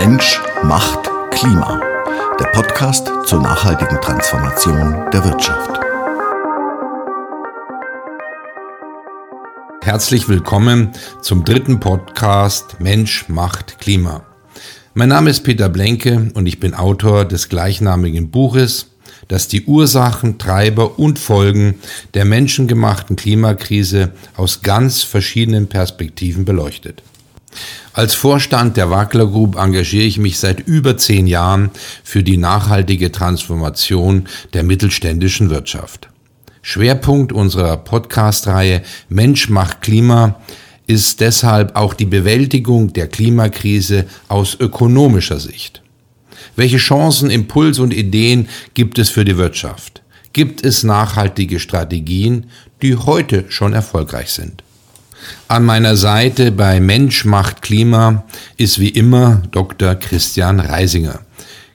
Mensch macht Klima. Der Podcast zur nachhaltigen Transformation der Wirtschaft. Herzlich willkommen zum dritten Podcast Mensch macht Klima. Mein Name ist Peter Blenke und ich bin Autor des gleichnamigen Buches, das die Ursachen, Treiber und Folgen der menschengemachten Klimakrise aus ganz verschiedenen Perspektiven beleuchtet. Als Vorstand der Wackler Group engagiere ich mich seit über zehn Jahren für die nachhaltige Transformation der mittelständischen Wirtschaft. Schwerpunkt unserer Podcast-Reihe Mensch macht Klima ist deshalb auch die Bewältigung der Klimakrise aus ökonomischer Sicht. Welche Chancen, Impulse und Ideen gibt es für die Wirtschaft? Gibt es nachhaltige Strategien, die heute schon erfolgreich sind? An meiner Seite bei Mensch macht Klima ist wie immer Dr. Christian Reisinger,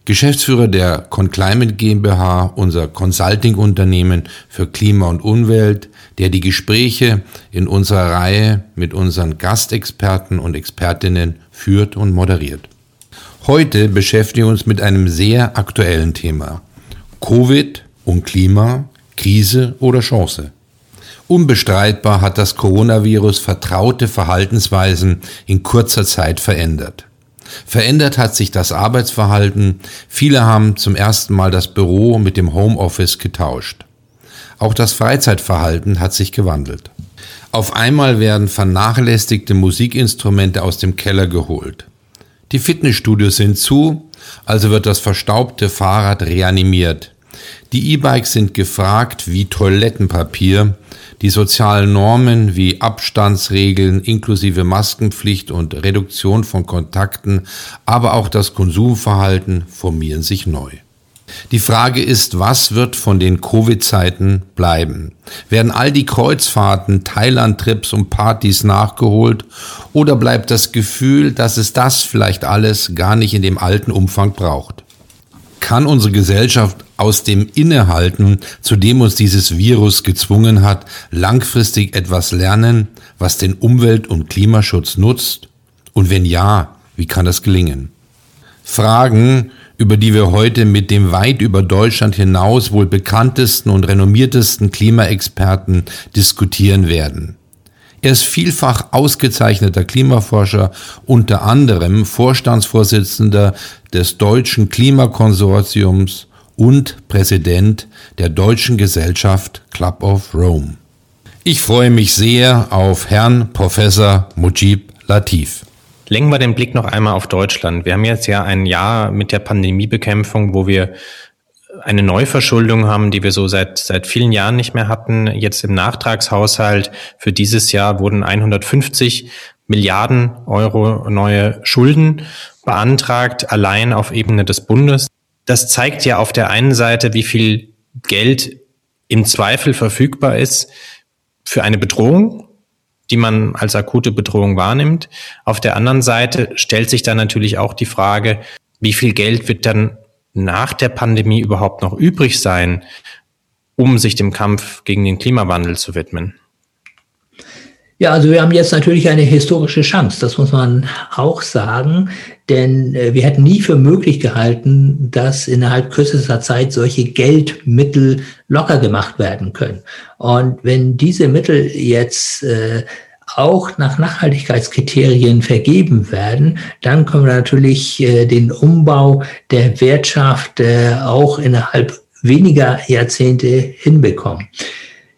Geschäftsführer der ConClimate GmbH, unser Consulting-Unternehmen für Klima und Umwelt, der die Gespräche in unserer Reihe mit unseren Gastexperten und Expertinnen führt und moderiert. Heute beschäftigen wir uns mit einem sehr aktuellen Thema. Covid und Klima, Krise oder Chance? Unbestreitbar hat das Coronavirus vertraute Verhaltensweisen in kurzer Zeit verändert. Verändert hat sich das Arbeitsverhalten. Viele haben zum ersten Mal das Büro mit dem Homeoffice getauscht. Auch das Freizeitverhalten hat sich gewandelt. Auf einmal werden vernachlässigte Musikinstrumente aus dem Keller geholt. Die Fitnessstudios sind zu, also wird das verstaubte Fahrrad reanimiert. Die E-Bikes sind gefragt wie Toilettenpapier. Die sozialen Normen wie Abstandsregeln inklusive Maskenpflicht und Reduktion von Kontakten, aber auch das Konsumverhalten formieren sich neu. Die Frage ist, was wird von den Covid-Zeiten bleiben? Werden all die Kreuzfahrten, Thailand-Trips und Partys nachgeholt oder bleibt das Gefühl, dass es das vielleicht alles gar nicht in dem alten Umfang braucht? kann unsere Gesellschaft aus dem Innehalten, zu dem uns dieses Virus gezwungen hat, langfristig etwas lernen, was den Umwelt- und Klimaschutz nutzt? Und wenn ja, wie kann das gelingen? Fragen, über die wir heute mit dem weit über Deutschland hinaus wohl bekanntesten und renommiertesten Klimaexperten diskutieren werden. Er ist vielfach ausgezeichneter Klimaforscher, unter anderem Vorstandsvorsitzender des Deutschen Klimakonsortiums und Präsident der Deutschen Gesellschaft Club of Rome. Ich freue mich sehr auf Herrn Professor Mujib Latif. Lenken wir den Blick noch einmal auf Deutschland. Wir haben jetzt ja ein Jahr mit der Pandemiebekämpfung, wo wir eine Neuverschuldung haben, die wir so seit, seit vielen Jahren nicht mehr hatten. Jetzt im Nachtragshaushalt für dieses Jahr wurden 150 Milliarden Euro neue Schulden beantragt, allein auf Ebene des Bundes. Das zeigt ja auf der einen Seite, wie viel Geld im Zweifel verfügbar ist für eine Bedrohung, die man als akute Bedrohung wahrnimmt. Auf der anderen Seite stellt sich dann natürlich auch die Frage, wie viel Geld wird dann nach der Pandemie überhaupt noch übrig sein, um sich dem Kampf gegen den Klimawandel zu widmen? Ja, also wir haben jetzt natürlich eine historische Chance, das muss man auch sagen, denn äh, wir hätten nie für möglich gehalten, dass innerhalb kürzester Zeit solche Geldmittel locker gemacht werden können. Und wenn diese Mittel jetzt äh, auch nach Nachhaltigkeitskriterien vergeben werden, dann können wir natürlich äh, den Umbau der Wirtschaft äh, auch innerhalb weniger Jahrzehnte hinbekommen.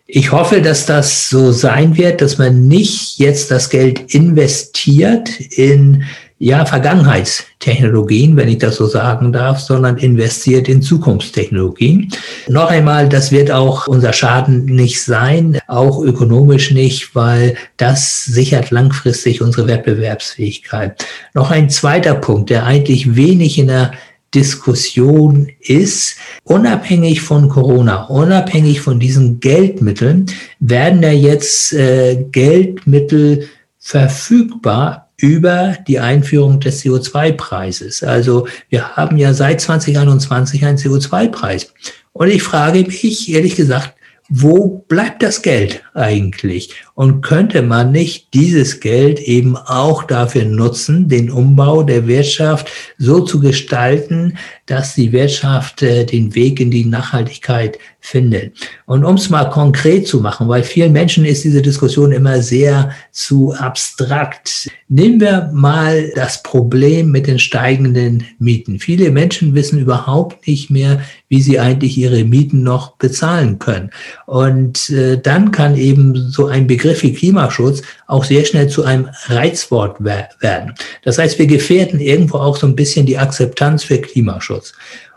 Ich hoffe, dass das so sein wird, dass man nicht jetzt das Geld investiert in ja, Vergangenheitstechnologien, wenn ich das so sagen darf, sondern investiert in Zukunftstechnologien. Noch einmal, das wird auch unser Schaden nicht sein, auch ökonomisch nicht, weil das sichert langfristig unsere Wettbewerbsfähigkeit. Noch ein zweiter Punkt, der eigentlich wenig in der Diskussion ist, unabhängig von Corona, unabhängig von diesen Geldmitteln, werden da jetzt äh, Geldmittel verfügbar über die Einführung des CO2-Preises. Also wir haben ja seit 2021 einen CO2-Preis. Und ich frage mich, ehrlich gesagt, wo bleibt das Geld eigentlich? Und könnte man nicht dieses Geld eben auch dafür nutzen, den Umbau der Wirtschaft so zu gestalten, dass die Wirtschaft äh, den Weg in die Nachhaltigkeit findet. Und um es mal konkret zu machen, weil vielen Menschen ist diese Diskussion immer sehr zu abstrakt. Nehmen wir mal das Problem mit den steigenden Mieten. Viele Menschen wissen überhaupt nicht mehr, wie sie eigentlich ihre Mieten noch bezahlen können. Und äh, dann kann eben so ein Begriff wie Klimaschutz auch sehr schnell zu einem Reizwort werden. Das heißt, wir gefährden irgendwo auch so ein bisschen die Akzeptanz für Klimaschutz.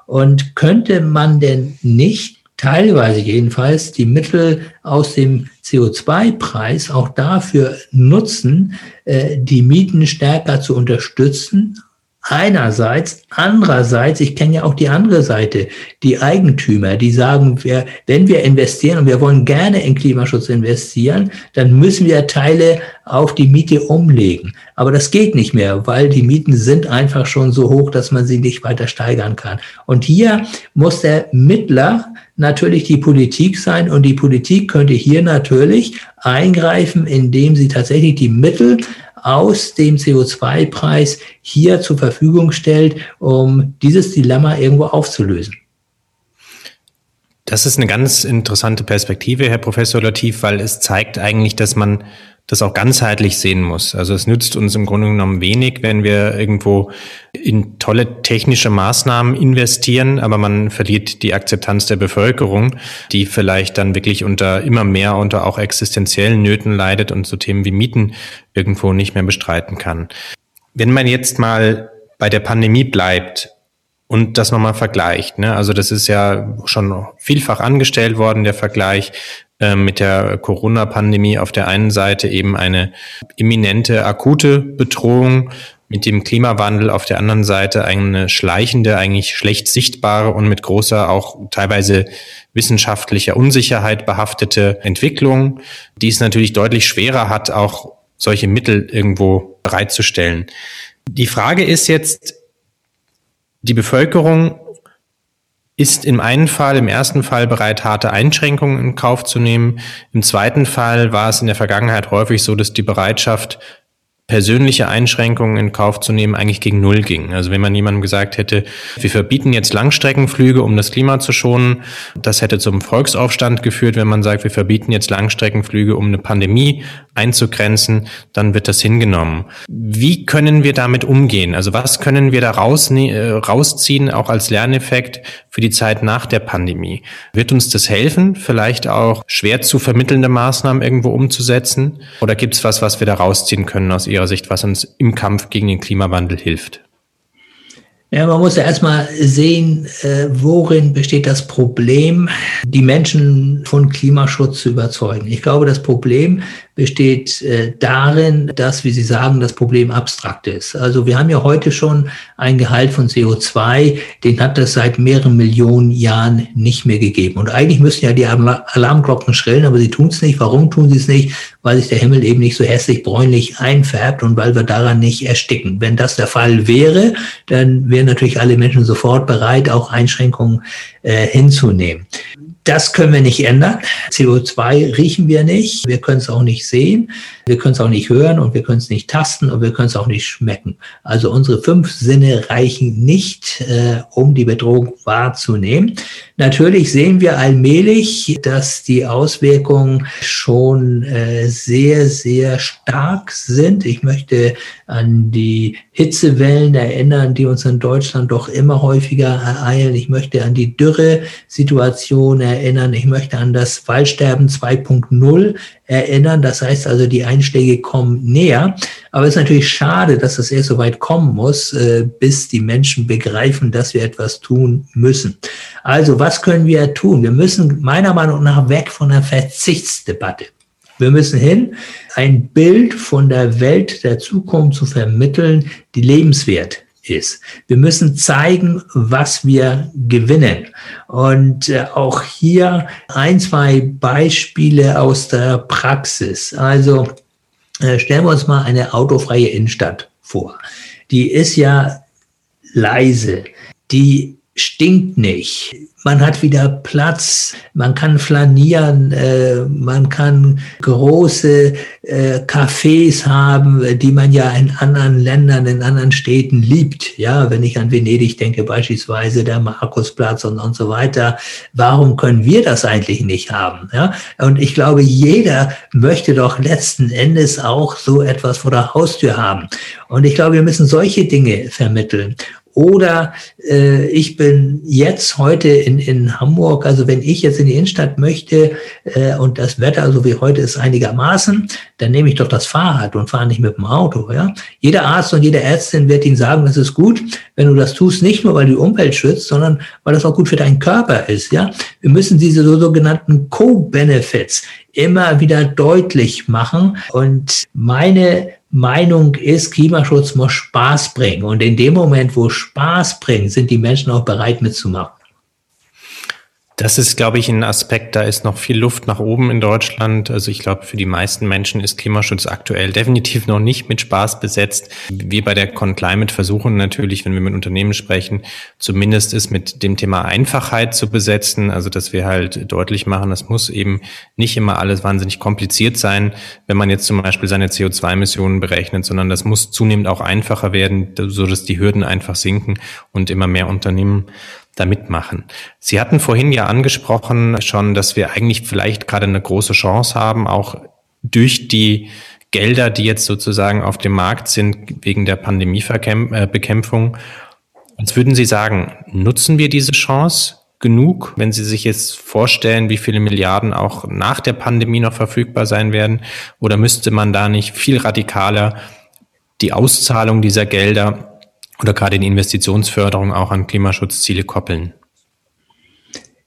Und könnte man denn nicht teilweise jedenfalls die Mittel aus dem CO2-Preis auch dafür nutzen, äh, die Mieten stärker zu unterstützen. Einerseits, andererseits, ich kenne ja auch die andere Seite, die Eigentümer, die sagen, wir, wenn wir investieren und wir wollen gerne in Klimaschutz investieren, dann müssen wir Teile auf die Miete umlegen. Aber das geht nicht mehr, weil die Mieten sind einfach schon so hoch, dass man sie nicht weiter steigern kann. Und hier muss der Mittler natürlich die Politik sein und die Politik könnte hier natürlich eingreifen, indem sie tatsächlich die Mittel aus dem CO2-Preis hier zur Verfügung stellt, um dieses Dilemma irgendwo aufzulösen. Das ist eine ganz interessante Perspektive, Herr Professor Latif, weil es zeigt eigentlich, dass man das auch ganzheitlich sehen muss. Also es nützt uns im Grunde genommen wenig, wenn wir irgendwo in tolle technische Maßnahmen investieren, aber man verliert die Akzeptanz der Bevölkerung, die vielleicht dann wirklich unter immer mehr unter auch existenziellen Nöten leidet und so Themen wie Mieten irgendwo nicht mehr bestreiten kann. Wenn man jetzt mal bei der Pandemie bleibt, und das nochmal vergleicht. Ne? Also das ist ja schon vielfach angestellt worden, der Vergleich. Ähm, mit der Corona-Pandemie auf der einen Seite eben eine imminente, akute Bedrohung, mit dem Klimawandel auf der anderen Seite eine schleichende, eigentlich schlecht sichtbare und mit großer, auch teilweise wissenschaftlicher Unsicherheit behaftete Entwicklung, die es natürlich deutlich schwerer hat, auch solche Mittel irgendwo bereitzustellen. Die Frage ist jetzt, die Bevölkerung ist im einen Fall, im ersten Fall bereit, harte Einschränkungen in Kauf zu nehmen. Im zweiten Fall war es in der Vergangenheit häufig so, dass die Bereitschaft persönliche Einschränkungen in Kauf zu nehmen, eigentlich gegen Null ging. Also wenn man jemandem gesagt hätte, wir verbieten jetzt Langstreckenflüge, um das Klima zu schonen, das hätte zum Volksaufstand geführt. Wenn man sagt, wir verbieten jetzt Langstreckenflüge, um eine Pandemie einzugrenzen, dann wird das hingenommen. Wie können wir damit umgehen? Also was können wir da äh, rausziehen, auch als Lerneffekt für die Zeit nach der Pandemie? Wird uns das helfen, vielleicht auch schwer zu vermittelnde Maßnahmen irgendwo umzusetzen? Oder gibt es was, was wir da rausziehen können aus Ihrer Sicht, was uns im Kampf gegen den Klimawandel hilft? Ja, man muss ja erstmal sehen, äh, worin besteht das Problem, die Menschen von Klimaschutz zu überzeugen. Ich glaube, das Problem besteht äh, darin, dass, wie Sie sagen, das Problem abstrakt ist. Also wir haben ja heute schon ein Gehalt von CO2, den hat es seit mehreren Millionen Jahren nicht mehr gegeben. Und eigentlich müssten ja die Alarmglocken schrillen, aber sie tun es nicht. Warum tun sie es nicht? Weil sich der Himmel eben nicht so hässlich bräunlich einfärbt und weil wir daran nicht ersticken. Wenn das der Fall wäre, dann wären natürlich alle Menschen sofort bereit, auch Einschränkungen äh, hinzunehmen. Das können wir nicht ändern. CO2 riechen wir nicht. Wir können es auch nicht sehen. Wir können es auch nicht hören und wir können es nicht tasten und wir können es auch nicht schmecken. Also unsere fünf Sinne reichen nicht, äh, um die Bedrohung wahrzunehmen. Natürlich sehen wir allmählich, dass die Auswirkungen schon äh, sehr, sehr stark sind. Ich möchte an die Hitzewellen erinnern, die uns in Deutschland doch immer häufiger ereilen. Ich möchte an die Dürre-Situation erinnern. Ich möchte an das Waldsterben 2.0 erinnern. Das heißt also, die Einschläge kommen näher. Aber es ist natürlich schade, dass das erst so weit kommen muss, äh, bis die Menschen begreifen, dass wir etwas tun müssen. Also, was können wir tun? Wir müssen meiner Meinung nach weg von der Verzichtsdebatte. Wir müssen hin, ein Bild von der Welt der Zukunft zu vermitteln, die lebenswert ist. Wir müssen zeigen, was wir gewinnen. Und äh, auch hier ein, zwei Beispiele aus der Praxis. Also äh, stellen wir uns mal eine autofreie Innenstadt vor. Die ist ja leise. Die stinkt nicht. Man hat wieder Platz, man kann flanieren, äh, man kann große äh, Cafés haben, die man ja in anderen Ländern, in anderen Städten liebt. Ja, wenn ich an Venedig denke, beispielsweise der Markusplatz und, und so weiter. Warum können wir das eigentlich nicht haben? Ja, und ich glaube, jeder möchte doch letzten Endes auch so etwas vor der Haustür haben. Und ich glaube, wir müssen solche Dinge vermitteln. Oder äh, ich bin jetzt heute in, in Hamburg, also wenn ich jetzt in die Innenstadt möchte äh, und das Wetter so wie heute ist einigermaßen, dann nehme ich doch das Fahrrad und fahre nicht mit dem Auto. Ja? Jeder Arzt und jede Ärztin wird Ihnen sagen, das ist gut, wenn du das tust, nicht nur weil du die Umwelt schützt, sondern weil das auch gut für deinen Körper ist. Ja? Wir müssen diese so sogenannten Co-Benefits immer wieder deutlich machen. Und meine Meinung ist, Klimaschutz muss Spaß bringen. Und in dem Moment, wo Spaß bringt, sind die Menschen auch bereit mitzumachen. Das ist, glaube ich, ein Aspekt, da ist noch viel Luft nach oben in Deutschland. Also ich glaube, für die meisten Menschen ist Klimaschutz aktuell definitiv noch nicht mit Spaß besetzt. Wir bei der ConClimate versuchen natürlich, wenn wir mit Unternehmen sprechen, zumindest es mit dem Thema Einfachheit zu besetzen. Also dass wir halt deutlich machen, das muss eben nicht immer alles wahnsinnig kompliziert sein, wenn man jetzt zum Beispiel seine CO2-Emissionen berechnet, sondern das muss zunehmend auch einfacher werden, so dass die Hürden einfach sinken und immer mehr Unternehmen da mitmachen. Sie hatten vorhin ja angesprochen schon, dass wir eigentlich vielleicht gerade eine große Chance haben, auch durch die Gelder, die jetzt sozusagen auf dem Markt sind wegen der Pandemiebekämpfung. Was würden Sie sagen, nutzen wir diese Chance genug, wenn Sie sich jetzt vorstellen, wie viele Milliarden auch nach der Pandemie noch verfügbar sein werden? Oder müsste man da nicht viel radikaler die Auszahlung dieser Gelder oder gerade die Investitionsförderung auch an Klimaschutzziele koppeln?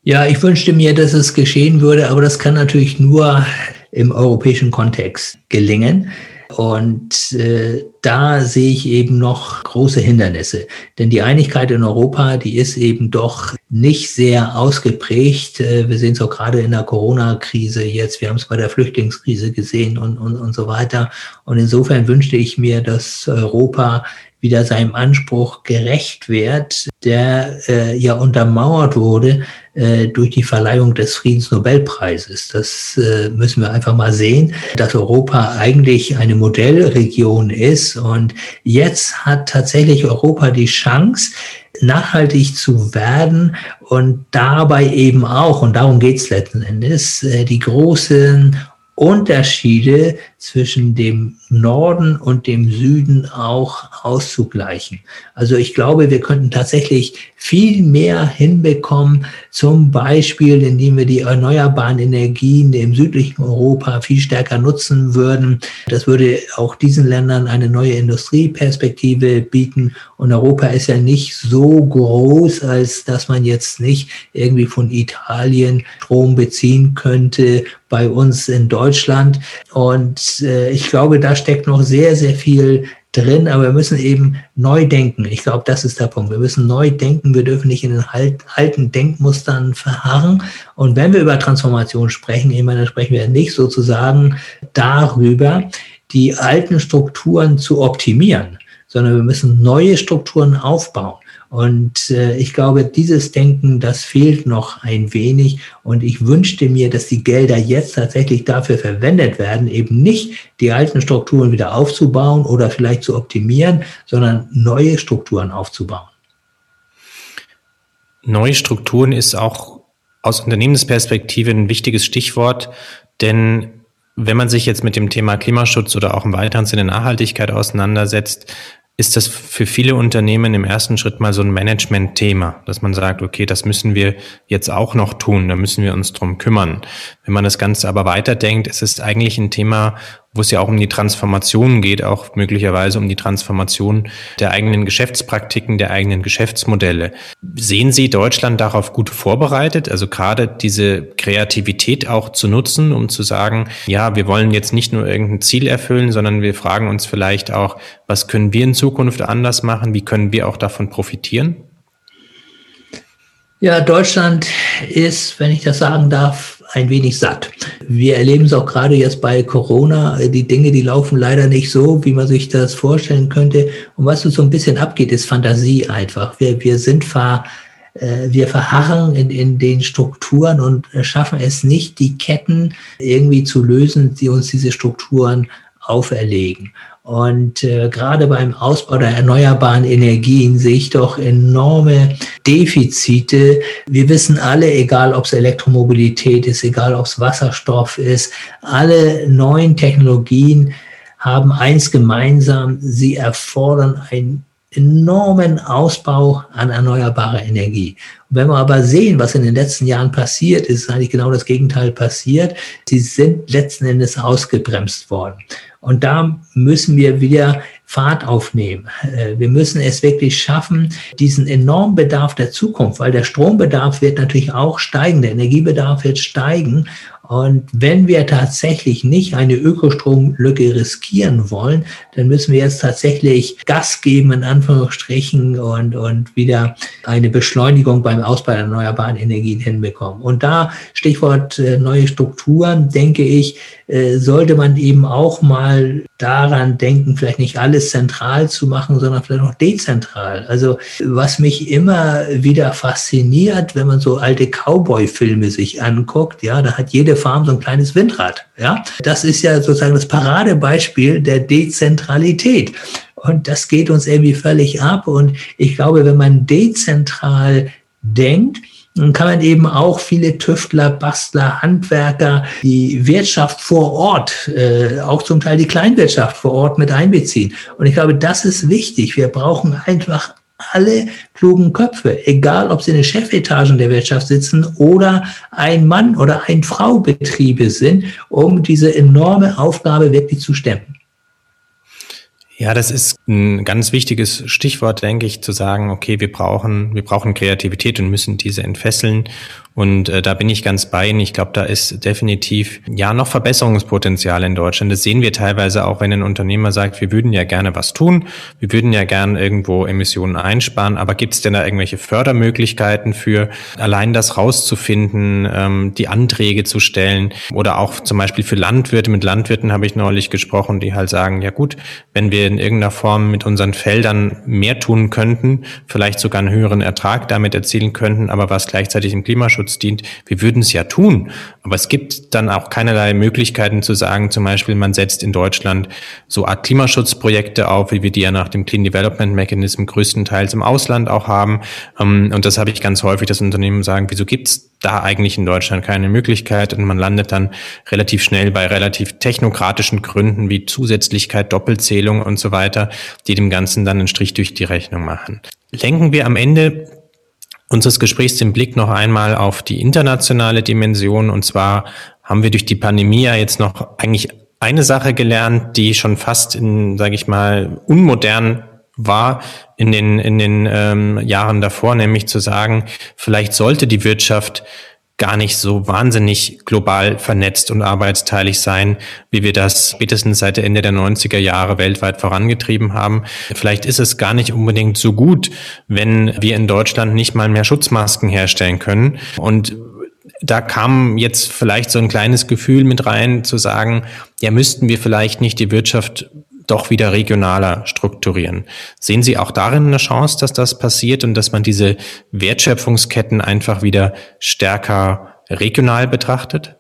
Ja, ich wünschte mir, dass es geschehen würde, aber das kann natürlich nur im europäischen Kontext gelingen. Und äh, da sehe ich eben noch große Hindernisse. Denn die Einigkeit in Europa, die ist eben doch nicht sehr ausgeprägt. Äh, wir sehen es auch gerade in der Corona-Krise jetzt. Wir haben es bei der Flüchtlingskrise gesehen und, und, und so weiter. Und insofern wünschte ich mir, dass Europa wieder seinem Anspruch gerecht wird, der äh, ja untermauert wurde äh, durch die Verleihung des Friedensnobelpreises. Das äh, müssen wir einfach mal sehen, dass Europa eigentlich eine Modellregion ist und jetzt hat tatsächlich Europa die Chance, nachhaltig zu werden und dabei eben auch, und darum geht es letzten Endes, äh, die großen Unterschiede zwischen dem Norden und dem Süden auch auszugleichen. Also ich glaube, wir könnten tatsächlich viel mehr hinbekommen, zum Beispiel indem wir die erneuerbaren Energien im südlichen Europa viel stärker nutzen würden. Das würde auch diesen Ländern eine neue Industrieperspektive bieten. Und Europa ist ja nicht so groß, als dass man jetzt nicht irgendwie von Italien Strom beziehen könnte bei uns in Deutschland. Und äh, ich glaube, da steckt noch sehr, sehr viel drin, aber wir müssen eben neu denken. Ich glaube, das ist der Punkt. Wir müssen neu denken. Wir dürfen nicht in den alten Denkmustern verharren. Und wenn wir über Transformation sprechen, ich meine, dann sprechen wir nicht sozusagen darüber, die alten Strukturen zu optimieren, sondern wir müssen neue Strukturen aufbauen. Und äh, ich glaube, dieses Denken, das fehlt noch ein wenig. Und ich wünschte mir, dass die Gelder jetzt tatsächlich dafür verwendet werden, eben nicht die alten Strukturen wieder aufzubauen oder vielleicht zu optimieren, sondern neue Strukturen aufzubauen. Neue Strukturen ist auch aus Unternehmensperspektive ein wichtiges Stichwort, denn wenn man sich jetzt mit dem Thema Klimaschutz oder auch im weiteren Sinne Nachhaltigkeit auseinandersetzt, ist das für viele Unternehmen im ersten Schritt mal so ein Management-Thema, dass man sagt, okay, das müssen wir jetzt auch noch tun, da müssen wir uns drum kümmern. Wenn man das Ganze aber weiterdenkt, ist es eigentlich ein Thema, wo es ja auch um die Transformation geht, auch möglicherweise um die Transformation der eigenen Geschäftspraktiken, der eigenen Geschäftsmodelle. Sehen Sie Deutschland darauf gut vorbereitet, also gerade diese Kreativität auch zu nutzen, um zu sagen, ja, wir wollen jetzt nicht nur irgendein Ziel erfüllen, sondern wir fragen uns vielleicht auch, was können wir in Zukunft anders machen, wie können wir auch davon profitieren? Ja, Deutschland ist, wenn ich das sagen darf, ein wenig satt. Wir erleben es auch gerade jetzt bei Corona. Die Dinge, die laufen leider nicht so, wie man sich das vorstellen könnte. Und was so ein bisschen abgeht, ist Fantasie einfach. Wir, wir sind ver, äh, wir verharren in, in den Strukturen und schaffen es nicht, die Ketten irgendwie zu lösen, die uns diese Strukturen auferlegen. Und äh, gerade beim Ausbau der erneuerbaren Energien sehe ich doch enorme Defizite. Wir wissen alle, egal ob es Elektromobilität ist, egal ob es Wasserstoff ist, alle neuen Technologien haben eins gemeinsam, sie erfordern einen enormen Ausbau an erneuerbarer Energie. Und wenn wir aber sehen, was in den letzten Jahren passiert ist, ist eigentlich genau das Gegenteil passiert. Sie sind letzten Endes ausgebremst worden. Und da müssen wir wieder Fahrt aufnehmen. Äh, wir müssen es wirklich schaffen, diesen enormen Bedarf der Zukunft, weil der Strombedarf wird natürlich auch steigen, der Energiebedarf wird steigen. Und wenn wir tatsächlich nicht eine Ökostromlücke riskieren wollen, dann müssen wir jetzt tatsächlich Gas geben, in Anführungsstrichen, und, und wieder eine Beschleunigung beim Ausbau der erneuerbaren Energien hinbekommen. Und da, Stichwort äh, neue Strukturen, denke ich, äh, sollte man eben auch mal daran denken, vielleicht nicht alles zentral zu machen, sondern vielleicht auch dezentral. Also was mich immer wieder fasziniert, wenn man so alte Cowboy-Filme sich anguckt, ja, da hat jede Farm so ein kleines Windrad. Ja, das ist ja sozusagen das Paradebeispiel der Dezentralität. Und das geht uns irgendwie völlig ab. Und ich glaube, wenn man dezentral denkt, dann kann man eben auch viele Tüftler, Bastler, Handwerker, die Wirtschaft vor Ort, äh, auch zum Teil die Kleinwirtschaft vor Ort mit einbeziehen. Und ich glaube, das ist wichtig. Wir brauchen einfach alle klugen Köpfe, egal ob sie in den Chefetagen der Wirtschaft sitzen oder ein Mann oder ein Frau Betriebe sind, um diese enorme Aufgabe wirklich zu stemmen. Ja, das ist ein ganz wichtiges Stichwort, denke ich, zu sagen, okay, wir brauchen, wir brauchen Kreativität und müssen diese entfesseln. Und äh, da bin ich ganz bei Ihnen. Ich glaube, da ist definitiv ja noch Verbesserungspotenzial in Deutschland. Das sehen wir teilweise auch, wenn ein Unternehmer sagt, wir würden ja gerne was tun, wir würden ja gerne irgendwo Emissionen einsparen, aber gibt es denn da irgendwelche Fördermöglichkeiten für allein das rauszufinden, ähm, die Anträge zu stellen oder auch zum Beispiel für Landwirte. Mit Landwirten habe ich neulich gesprochen, die halt sagen, ja gut, wenn wir in irgendeiner Form mit unseren Feldern mehr tun könnten, vielleicht sogar einen höheren Ertrag damit erzielen könnten, aber was gleichzeitig im Klimaschutz Klimaschutz dient. Wir würden es ja tun, aber es gibt dann auch keinerlei Möglichkeiten zu sagen, zum Beispiel man setzt in Deutschland so Art Klimaschutzprojekte auf, wie wir die ja nach dem Clean Development Mechanism größtenteils im Ausland auch haben. Ähm, und das habe ich ganz häufig, dass Unternehmen sagen, wieso gibt's da eigentlich in Deutschland keine Möglichkeit und man landet dann relativ schnell bei relativ technokratischen Gründen wie Zusätzlichkeit, Doppelzählung und so weiter, die dem Ganzen dann einen Strich durch die Rechnung machen. Lenken wir am Ende unseres Gesprächs den Blick noch einmal auf die internationale Dimension. Und zwar haben wir durch die Pandemie ja jetzt noch eigentlich eine Sache gelernt, die schon fast in, sage ich mal, unmodern war in den, in den ähm, Jahren davor, nämlich zu sagen, vielleicht sollte die Wirtschaft gar nicht so wahnsinnig global vernetzt und arbeitsteilig sein, wie wir das spätestens seit der Ende der 90er Jahre weltweit vorangetrieben haben. Vielleicht ist es gar nicht unbedingt so gut, wenn wir in Deutschland nicht mal mehr Schutzmasken herstellen können. Und da kam jetzt vielleicht so ein kleines Gefühl mit rein, zu sagen, ja, müssten wir vielleicht nicht die Wirtschaft doch wieder regionaler strukturieren. Sehen Sie auch darin eine Chance, dass das passiert und dass man diese Wertschöpfungsketten einfach wieder stärker regional betrachtet?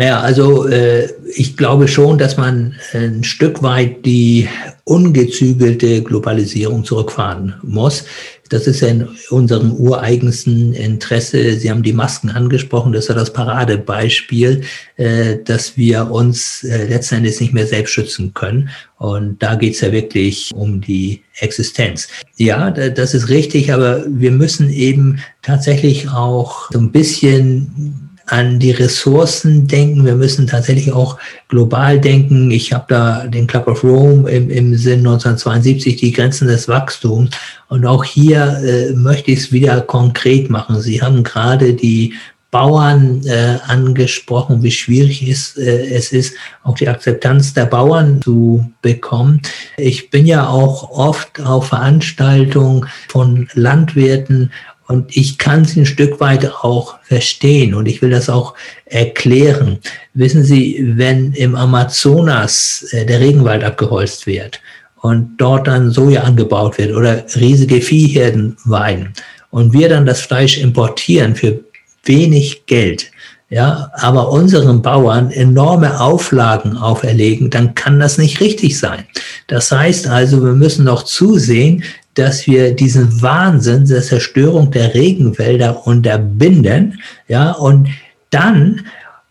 Naja, also äh, ich glaube schon, dass man ein Stück weit die ungezügelte Globalisierung zurückfahren muss. Das ist ja in unserem ureigensten Interesse. Sie haben die Masken angesprochen. Das ist ja das Paradebeispiel, äh, dass wir uns äh, letzten Endes nicht mehr selbst schützen können. Und da geht's ja wirklich um die Existenz. Ja, das ist richtig, aber wir müssen eben tatsächlich auch so ein bisschen an die Ressourcen denken. Wir müssen tatsächlich auch global denken. Ich habe da den Club of Rome im, im Sinn 1972, die Grenzen des Wachstums. Und auch hier äh, möchte ich es wieder konkret machen. Sie haben gerade die Bauern äh, angesprochen, wie schwierig ist, äh, es ist, auch die Akzeptanz der Bauern zu bekommen. Ich bin ja auch oft auf Veranstaltungen von Landwirten und ich kann sie ein Stück weit auch verstehen und ich will das auch erklären. Wissen Sie, wenn im Amazonas äh, der Regenwald abgeholzt wird und dort dann Soja angebaut wird oder riesige Viehherden weiden und wir dann das Fleisch importieren für wenig Geld, ja, aber unseren Bauern enorme Auflagen auferlegen, dann kann das nicht richtig sein. Das heißt also, wir müssen noch zusehen, dass wir diesen Wahnsinn der Zerstörung der Regenwälder unterbinden, ja, und dann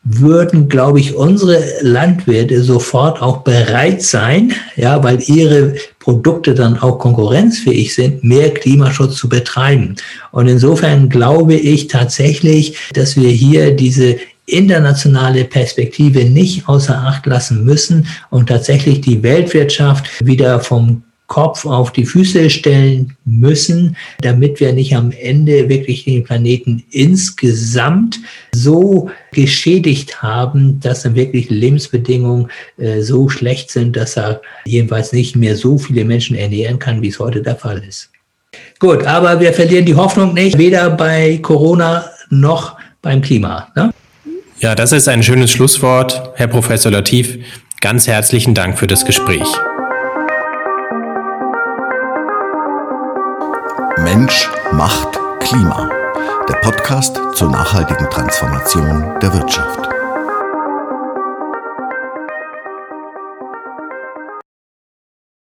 würden, glaube ich, unsere Landwirte sofort auch bereit sein, ja, weil ihre Produkte dann auch konkurrenzfähig sind, mehr Klimaschutz zu betreiben. Und insofern glaube ich tatsächlich, dass wir hier diese internationale Perspektive nicht außer Acht lassen müssen und tatsächlich die Weltwirtschaft wieder vom Kopf auf die Füße stellen müssen, damit wir nicht am Ende wirklich den Planeten insgesamt so geschädigt haben, dass dann wirklich Lebensbedingungen äh, so schlecht sind, dass er jedenfalls nicht mehr so viele Menschen ernähren kann, wie es heute der Fall ist. Gut, aber wir verlieren die Hoffnung nicht, weder bei Corona noch beim Klima. Ne? Ja, das ist ein schönes Schlusswort, Herr Professor Latif. Ganz herzlichen Dank für das Gespräch. Mensch macht Klima. Der Podcast zur nachhaltigen Transformation der Wirtschaft.